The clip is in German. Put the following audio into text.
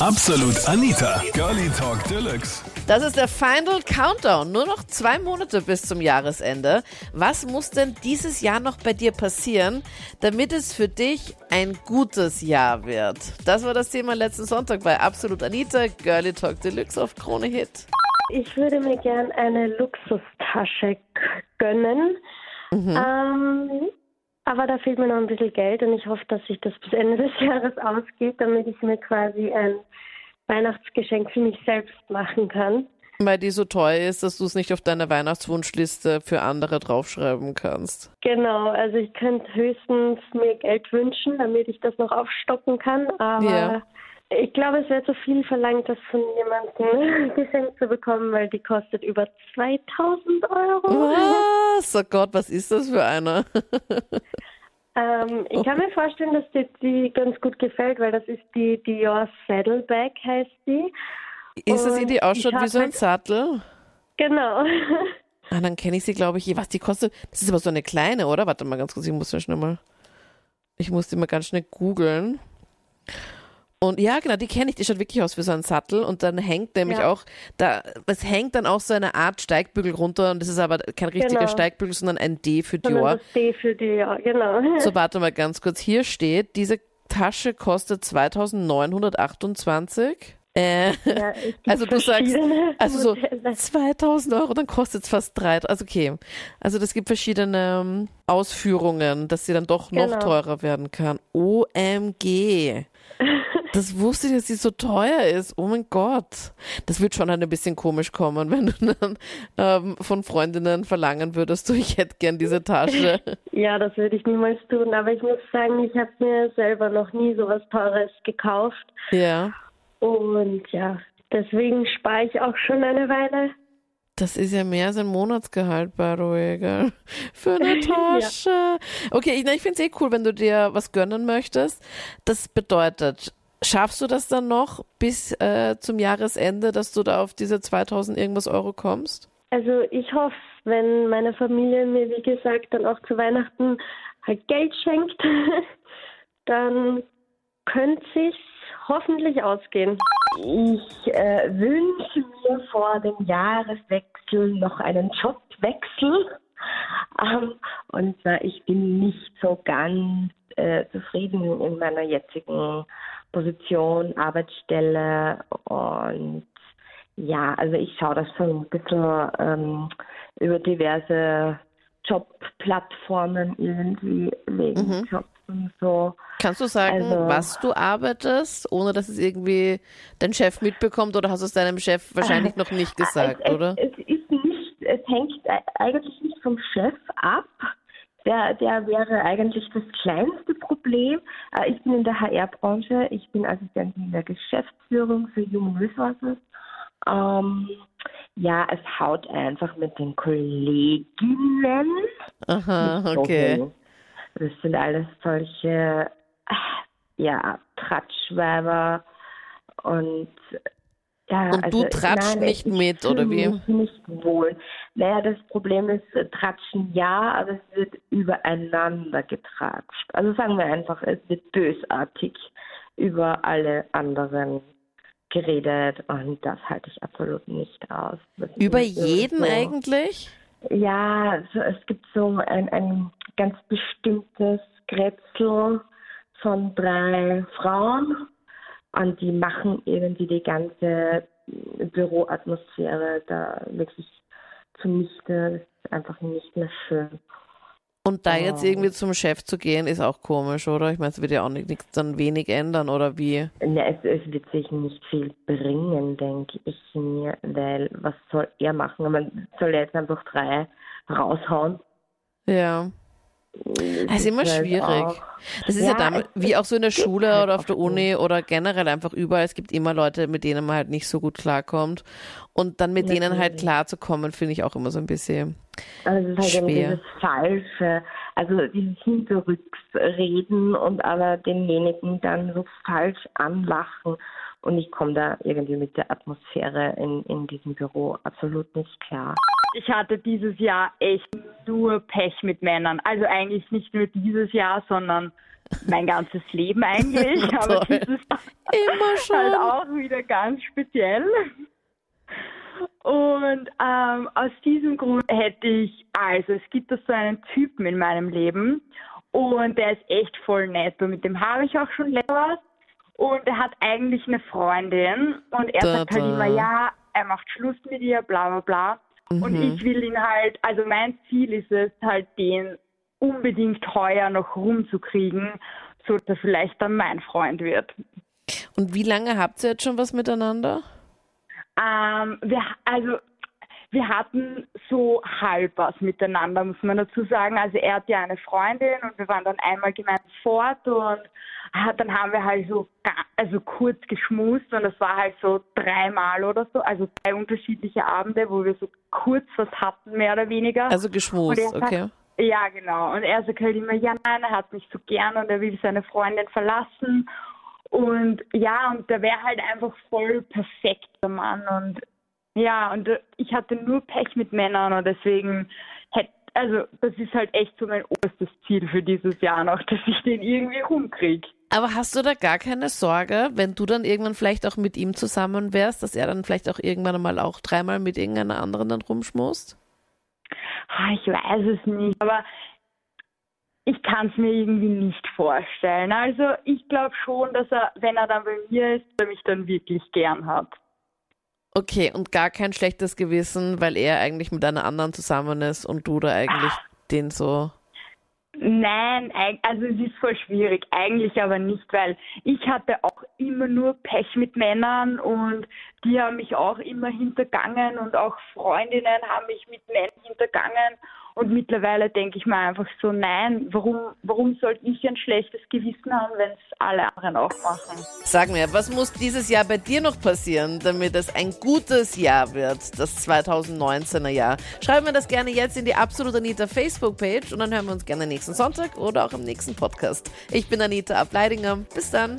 Absolut Anita, Girlie Talk Deluxe. Das ist der Final Countdown. Nur noch zwei Monate bis zum Jahresende. Was muss denn dieses Jahr noch bei dir passieren, damit es für dich ein gutes Jahr wird? Das war das Thema letzten Sonntag bei Absolut Anita, Girlie Talk Deluxe auf Krone Hit. Ich würde mir gern eine Luxustasche gönnen. Ähm, aber da fehlt mir noch ein bisschen Geld und ich hoffe, dass sich das bis Ende des Jahres ausgeht, damit ich mir quasi ein Weihnachtsgeschenk für mich selbst machen kann. Weil die so teuer ist, dass du es nicht auf deine Weihnachtswunschliste für andere draufschreiben kannst. Genau, also ich könnte höchstens mir Geld wünschen, damit ich das noch aufstocken kann, aber Ja. ich glaube, es wäre zu viel verlangt, das von jemandem geschenkt zu bekommen, weil die kostet über 2000 Euro. Was? Oh Gott, was ist das für eine? Ähm, ich kann mir vorstellen, dass dir die ganz gut gefällt, weil das ist die Dior Saddleback heißt die. Ist das die, die ausschaut wie so ein hab- Sattel? Genau. Ah, dann kenne ich sie, glaube ich. Was die kostet? Das ist aber so eine kleine, oder? Warte mal ganz kurz, ich muss ja schnell mal. Ich muss die mal ganz schnell googeln. Und ja, genau, die kenne ich. Die schaut wirklich aus wie so ein Sattel. Und dann hängt nämlich Ja. auch, da, es hängt dann auch so eine Art Steigbügel runter. Und das ist aber kein richtiger Genau. Steigbügel, sondern ein D für Sondern Dior. das D für Dior, genau. So, warte mal ganz kurz. Hier steht, diese Tasche kostet 2928. Äh, Ja, es also du sagst, also so Modelle. 2000 Euro, dann kostet es fast drei. Also okay. Also das gibt verschiedene ähm, Ausführungen, dass sie dann doch noch Genau. teurer werden kann. OMG. Das wusste ich, dass sie so teuer ist. Oh mein Gott. Das wird schon ein bisschen komisch kommen, wenn du dann ähm, von Freundinnen verlangen würdest, du, ich hätte gern diese Tasche. Ja, das würde ich niemals tun. Aber ich muss sagen, ich habe mir selber noch nie so was Teures gekauft. ja. Und ja, deswegen spare ich auch schon eine Weile. Das ist ja mehr als ein Monatsgehalt, way, gell? Für eine Tasche. Okay, ich, ich finde es eh cool, wenn du dir was gönnen möchtest. Das bedeutet, schaffst du das dann noch bis äh, zum Jahresende, dass du da auf diese 2000 irgendwas Euro kommst? Also ich hoffe, wenn meine Familie mir, wie gesagt, dann auch zu Weihnachten halt Geld schenkt, dann könnte sich hoffentlich ausgehen. Ich äh, wünsche mir vor dem Jahreswechsel noch einen Jobwechsel. Ähm, und zwar, ich bin nicht so ganz äh, zufrieden in meiner jetzigen Position, Arbeitsstelle. Und ja, also ich schaue das schon ein bisschen ähm, über diverse Jobplattformen irgendwie wegen Mhm. Jobs und so. Kannst du sagen, Also- was du arbeitest, ohne dass es irgendwie dein Chef mitbekommt oder hast du es deinem Chef wahrscheinlich noch nicht gesagt, es, oder? Es, es ist nicht, es hängt eigentlich nicht vom Chef ab. Der, der wäre eigentlich das kleinste Problem. Äh, Ich bin in der HR-Branche. Ich bin Assistentin in der Geschäftsführung für Human Resources. Ähm, ja, es haut einfach mit den Kolleginnen. Aha, so okay. hin. Das sind alles solche, ja, Tratschweiber und ja, Und du also, tratschst nein, nicht ich mit, oder wie? mich nicht wohl. Naja, das Problem ist, äh, Tratschen ja, aber es wird übereinander getratscht. Also sagen wir einfach, es wird bösartig über alle anderen geredet und das halte ich absolut nicht aus. Das Über jeden so- eigentlich? Ja, so, es gibt so ein, ein ganz bestimmtes Grätzl von drei Frauen und die machen irgendwie die ganze Büroatmosphäre da wirklich zunichte. Das ist einfach nicht mehr schön. Und da jetzt Oh. irgendwie zum Chef zu gehen, ist auch komisch, oder? Ich meine, es wird ja auch nicht, nichts dann wenig ändern, oder wie? Ne, es, es wird sich nicht viel bringen, denke ich mir, weil was soll er machen? Man soll jetzt einfach drei raushauen. Ja. Das ist immer halt schwierig. auch- Das ist ja, Ja, damit, es- wie auch so in der Schule halt oder auf der Uni oder generell einfach überall. Es gibt immer Leute, mit denen man halt nicht so gut klarkommt. Und dann mit denen halt klarzukommen, finde ich auch immer so ein bisschen. Also es ist halt eben Schwer. dieses Falsche, also dieses Hinterrücksreden und aber denjenigen dann so falsch anlachen. Und ich komme da irgendwie mit der Atmosphäre in, in diesem Büro absolut nicht klar. Ich hatte dieses Jahr echt nur Pech mit Männern. Also eigentlich nicht nur dieses Jahr, sondern mein ganzes Leben eigentlich, aber dieses Immer schon. halt auch wieder ganz speziell. Und ähm, aus diesem Grund hätte ich, also es gibt da so einen Typen in meinem Leben und der ist echt voll nett und mit dem habe ich auch schon länger was. Und er hat eigentlich eine Freundin und er sagt halt immer, ja, er macht Schluss mit ihr, bla bla bla. Und Mhm. ich will ihn halt, also mein Ziel ist es halt, den unbedingt heuer noch rumzukriegen, so dass er vielleicht dann mein Freund wird. Und wie lange habt ihr jetzt schon was miteinander? Ähm, wir, also wir hatten so halb was miteinander, muss man dazu sagen. Also er hat ja eine Freundin und wir waren dann einmal gemeinsam fort und dann haben wir halt so also kurz geschmust und das war halt so dreimal oder so, also drei unterschiedliche Abende, wo wir so kurz was hatten, mehr oder weniger. Also geschmust, okay. Ja, genau. Und er sagt halt immer, ja, nein, er hat mich so gern und er will seine Freundin verlassen. Und ja, und der wäre halt einfach voll perfekt, der Mann. Und ja, und ich hatte nur Pech mit Männern und deswegen hätte, also das ist halt echt so mein oberstes Ziel für dieses Jahr noch, dass ich den irgendwie rumkrieg. Aber hast du da gar keine Sorge, wenn du dann irgendwann vielleicht auch mit ihm zusammen wärst, dass er dann vielleicht auch irgendwann einmal auch dreimal mit irgendeiner anderen dann rumschmust? Ah, Ich weiß es nicht, aber ich kann es mir irgendwie nicht vorstellen. Also ich glaube schon, dass er, wenn er dann bei mir ist, er mich dann wirklich gern hat. Okay, und gar kein schlechtes Gewissen, weil er eigentlich mit einer anderen zusammen ist und du da eigentlich den so. Nein, also es ist voll schwierig. Eigentlich aber nicht, weil ich hatte auch immer nur Pech mit Männern und die haben mich auch immer hintergangen und auch Freundinnen haben mich mit Männern hintergangen. Und mittlerweile denke ich mir einfach so, nein, warum, warum sollte ich ein schlechtes Gewissen haben, wenn es alle anderen auch machen? Sag mir, was muss dieses Jahr bei dir noch passieren, damit es ein gutes Jahr wird, das 2019er Jahr? Schreib mir das gerne jetzt in die Absolut Anita Facebook-Page und dann hören wir uns gerne nächsten Sonntag oder auch im nächsten Podcast. Ich bin Anita Ableidinger. Bis dann.